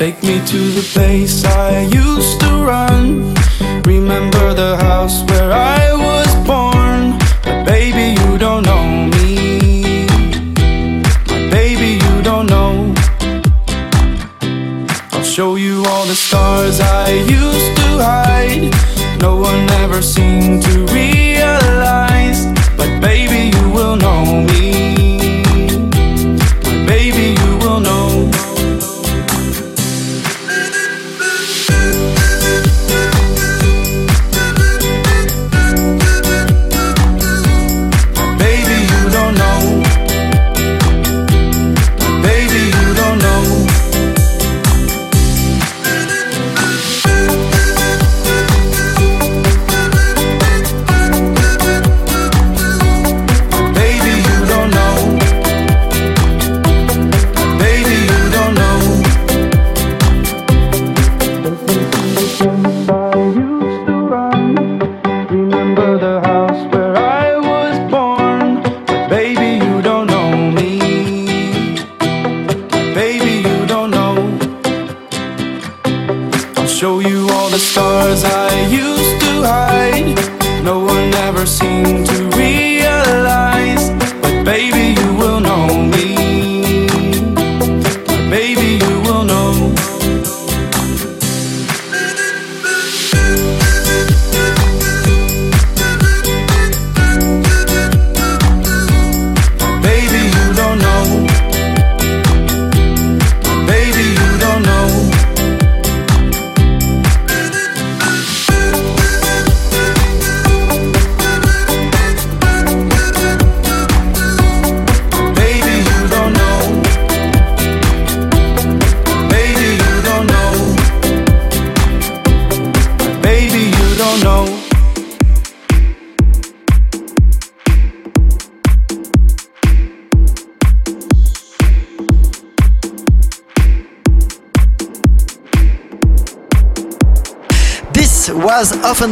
Take me to the place I used to run. Remember the house where I was born. But baby, you don't know me. My baby, you don't know. I'll show you all the stars I used to hide. No one ever seemed to realize.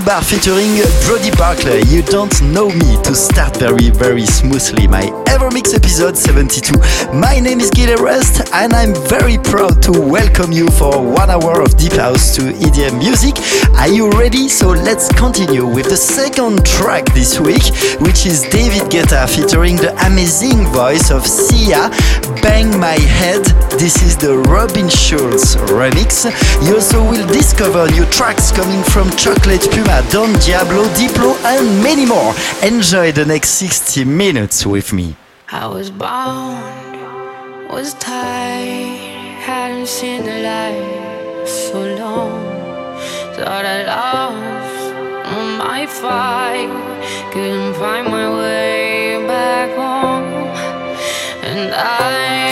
Ofenbach featuring Brodie Barclay. You don't know me to start very, very smoothly my Evermix episode 72. My name is Gil Everest, and I'm very proud to welcome you for one hour of Deep House to EDM music. Are you ready? So let's continue with the second track this week, which is David Guetta featuring the amazing voice of Sia, Bang My Head. This is the Robin Schulz remix. You also will discover new tracks coming from Chocolate Puma, Don Diablo, Diplo, and many more. Enjoy the next 60 minutes with me. I was bound, was tired, hadn't seen the light so long. Thought I lost my fight, couldn't find my way back home, and I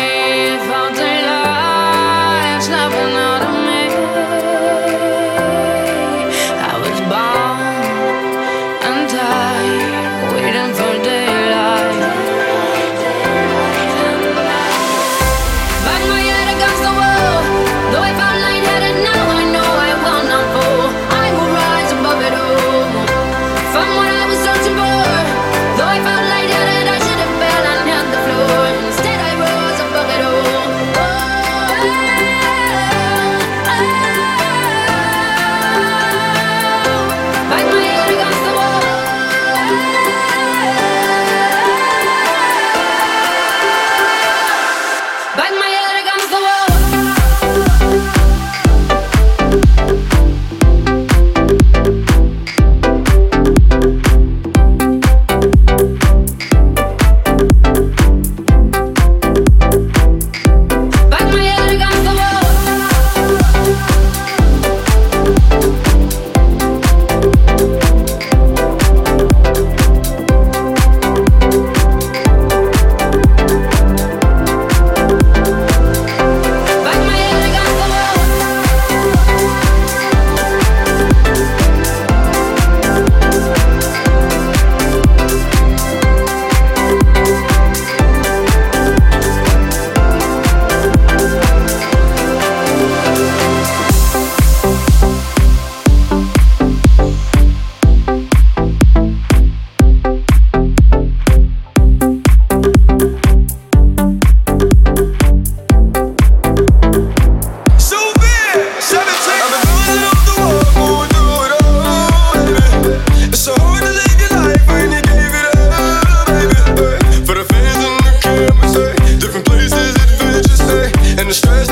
different places, adventures, hey, and the stress.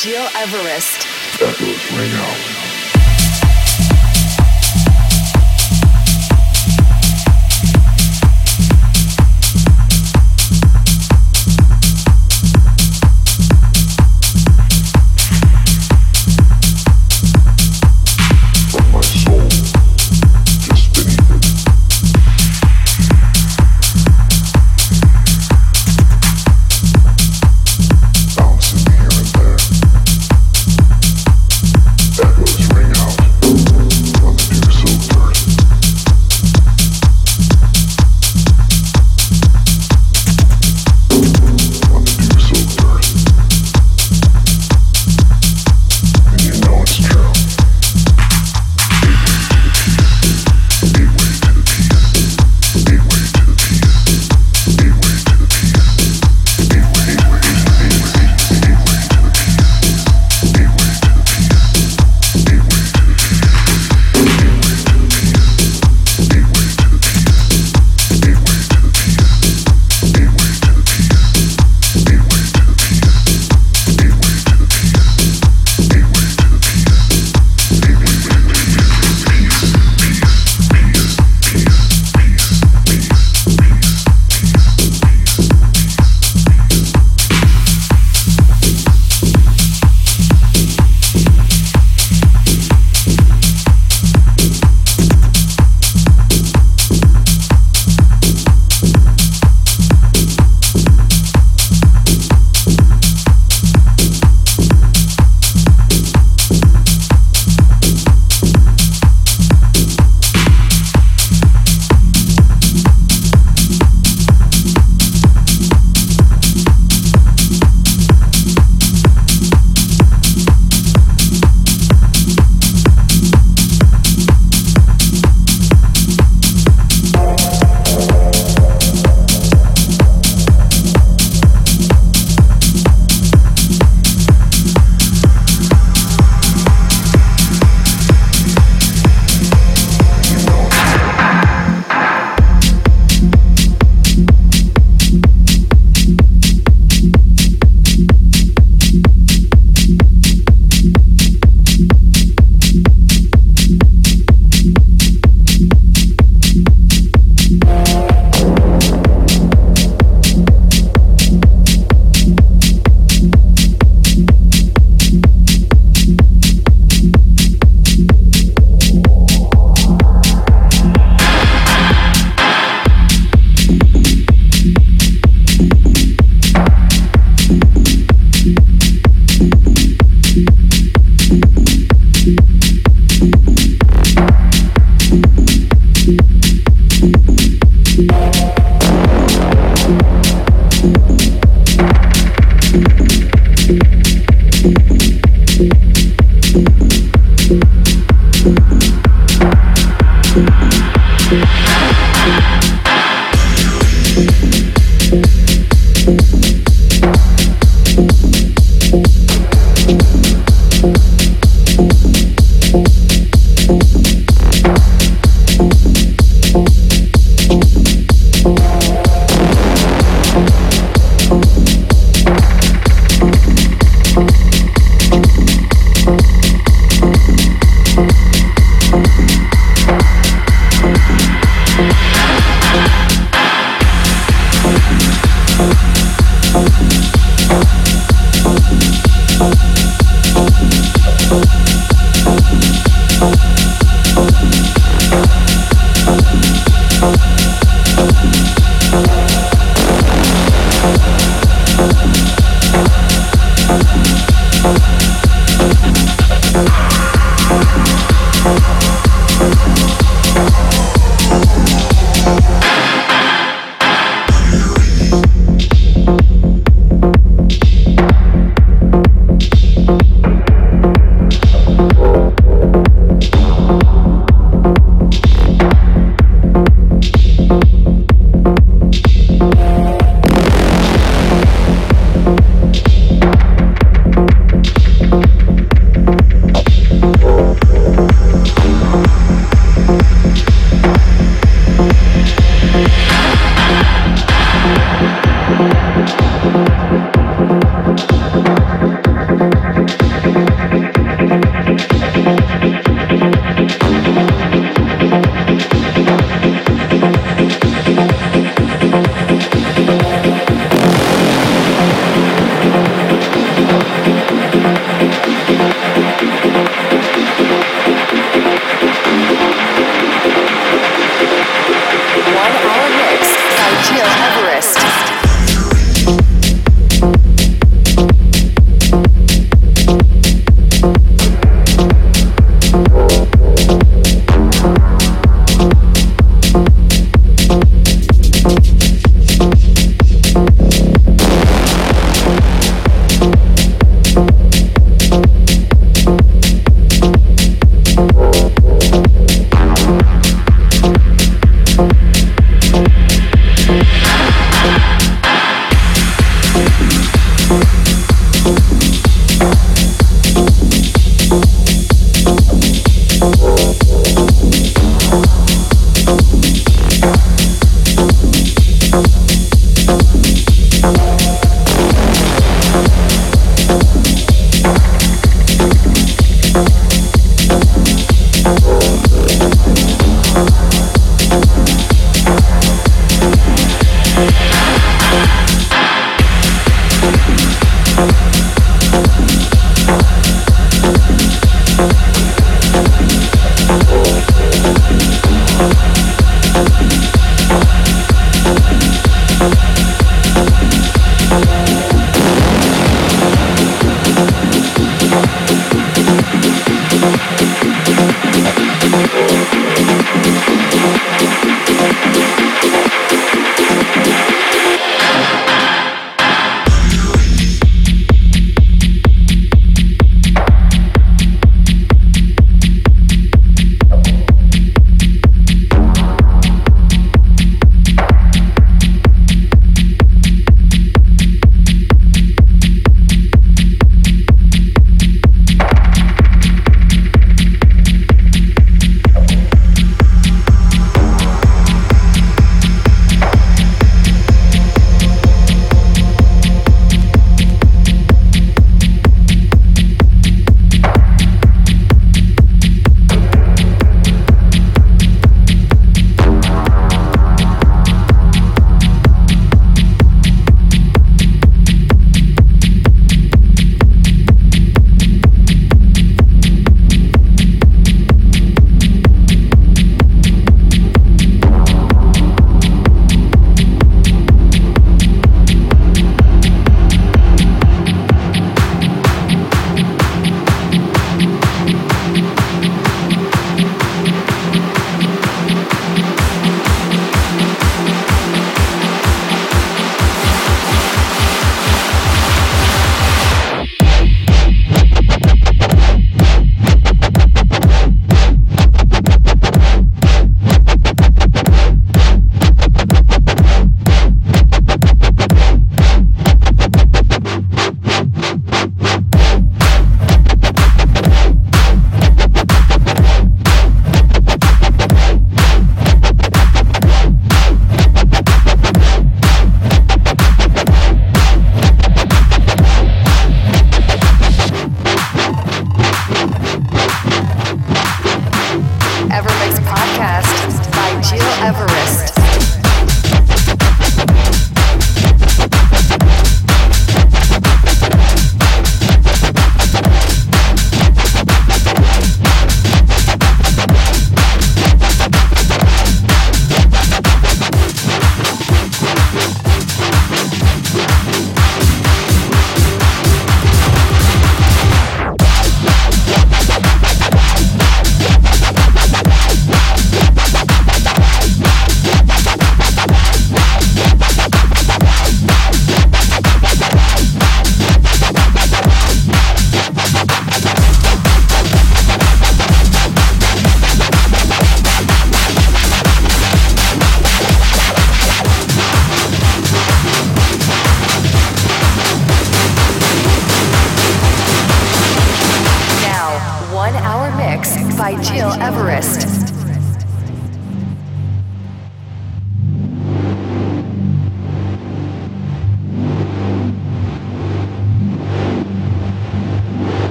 Gil Everest.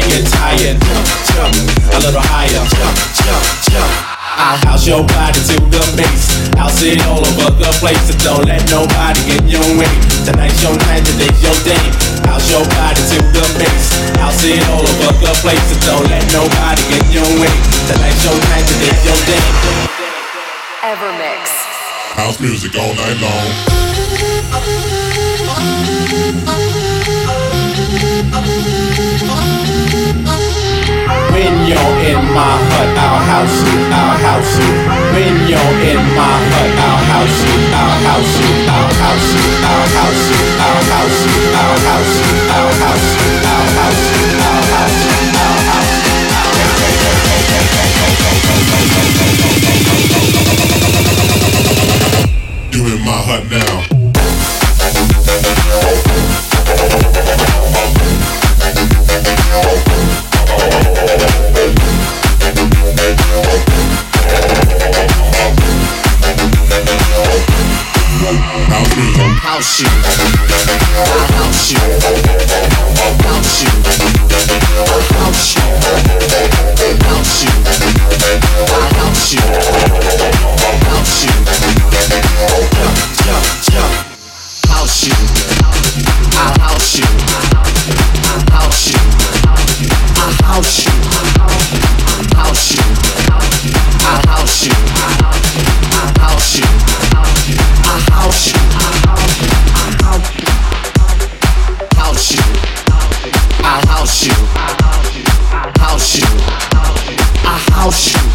you get tired. Jump, jump, a little higher. Jump, jump, jump. I'll house your body to the base. I'll see it all over the place. So don't let nobody get your way. Tonight's your night, today's your day. House your body to the base. I'll see it all over the place. So don't let nobody get your way. Tonight's your night, today's your day. Ever. House music all night long. When you're in my hut, I'll house you, I'll house you. When you're in my hut, I'll house you, I'll house you, I'll house you, I'll house you, I'll house you, I'll house you, I'll house you, I'll house you, I'll house you, I'll house you. You in my hut now. house you, house you, house you, house you, house you, house you, house you, house you, yo, yo, house you, I house you, I house you, I house you, I house you, I house you, I house you. house you. I house you. I house you.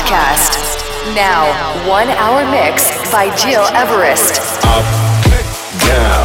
podcast. Now, one hour mix by Gil Everest. Up, down.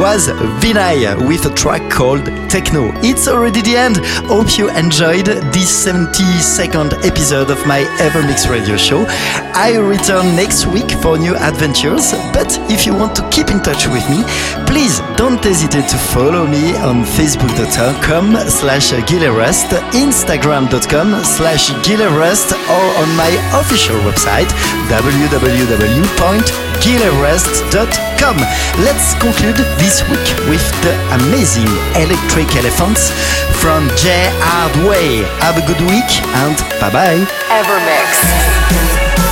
Was Vinai with a track called Techno. It's already the end. Hope you enjoyed this 72nd episode of my Evermix radio show. I return next week for new adventures, but if you want to keep in touch with me, please don't hesitate to follow me on facebook.com slash gileverest, instagram.com slash gileverest, or on my official website www.gileverest.com. Let's conclude this week with the amazing Electric Elephants from Jay Hardway. Have a good week and bye bye. Evermix.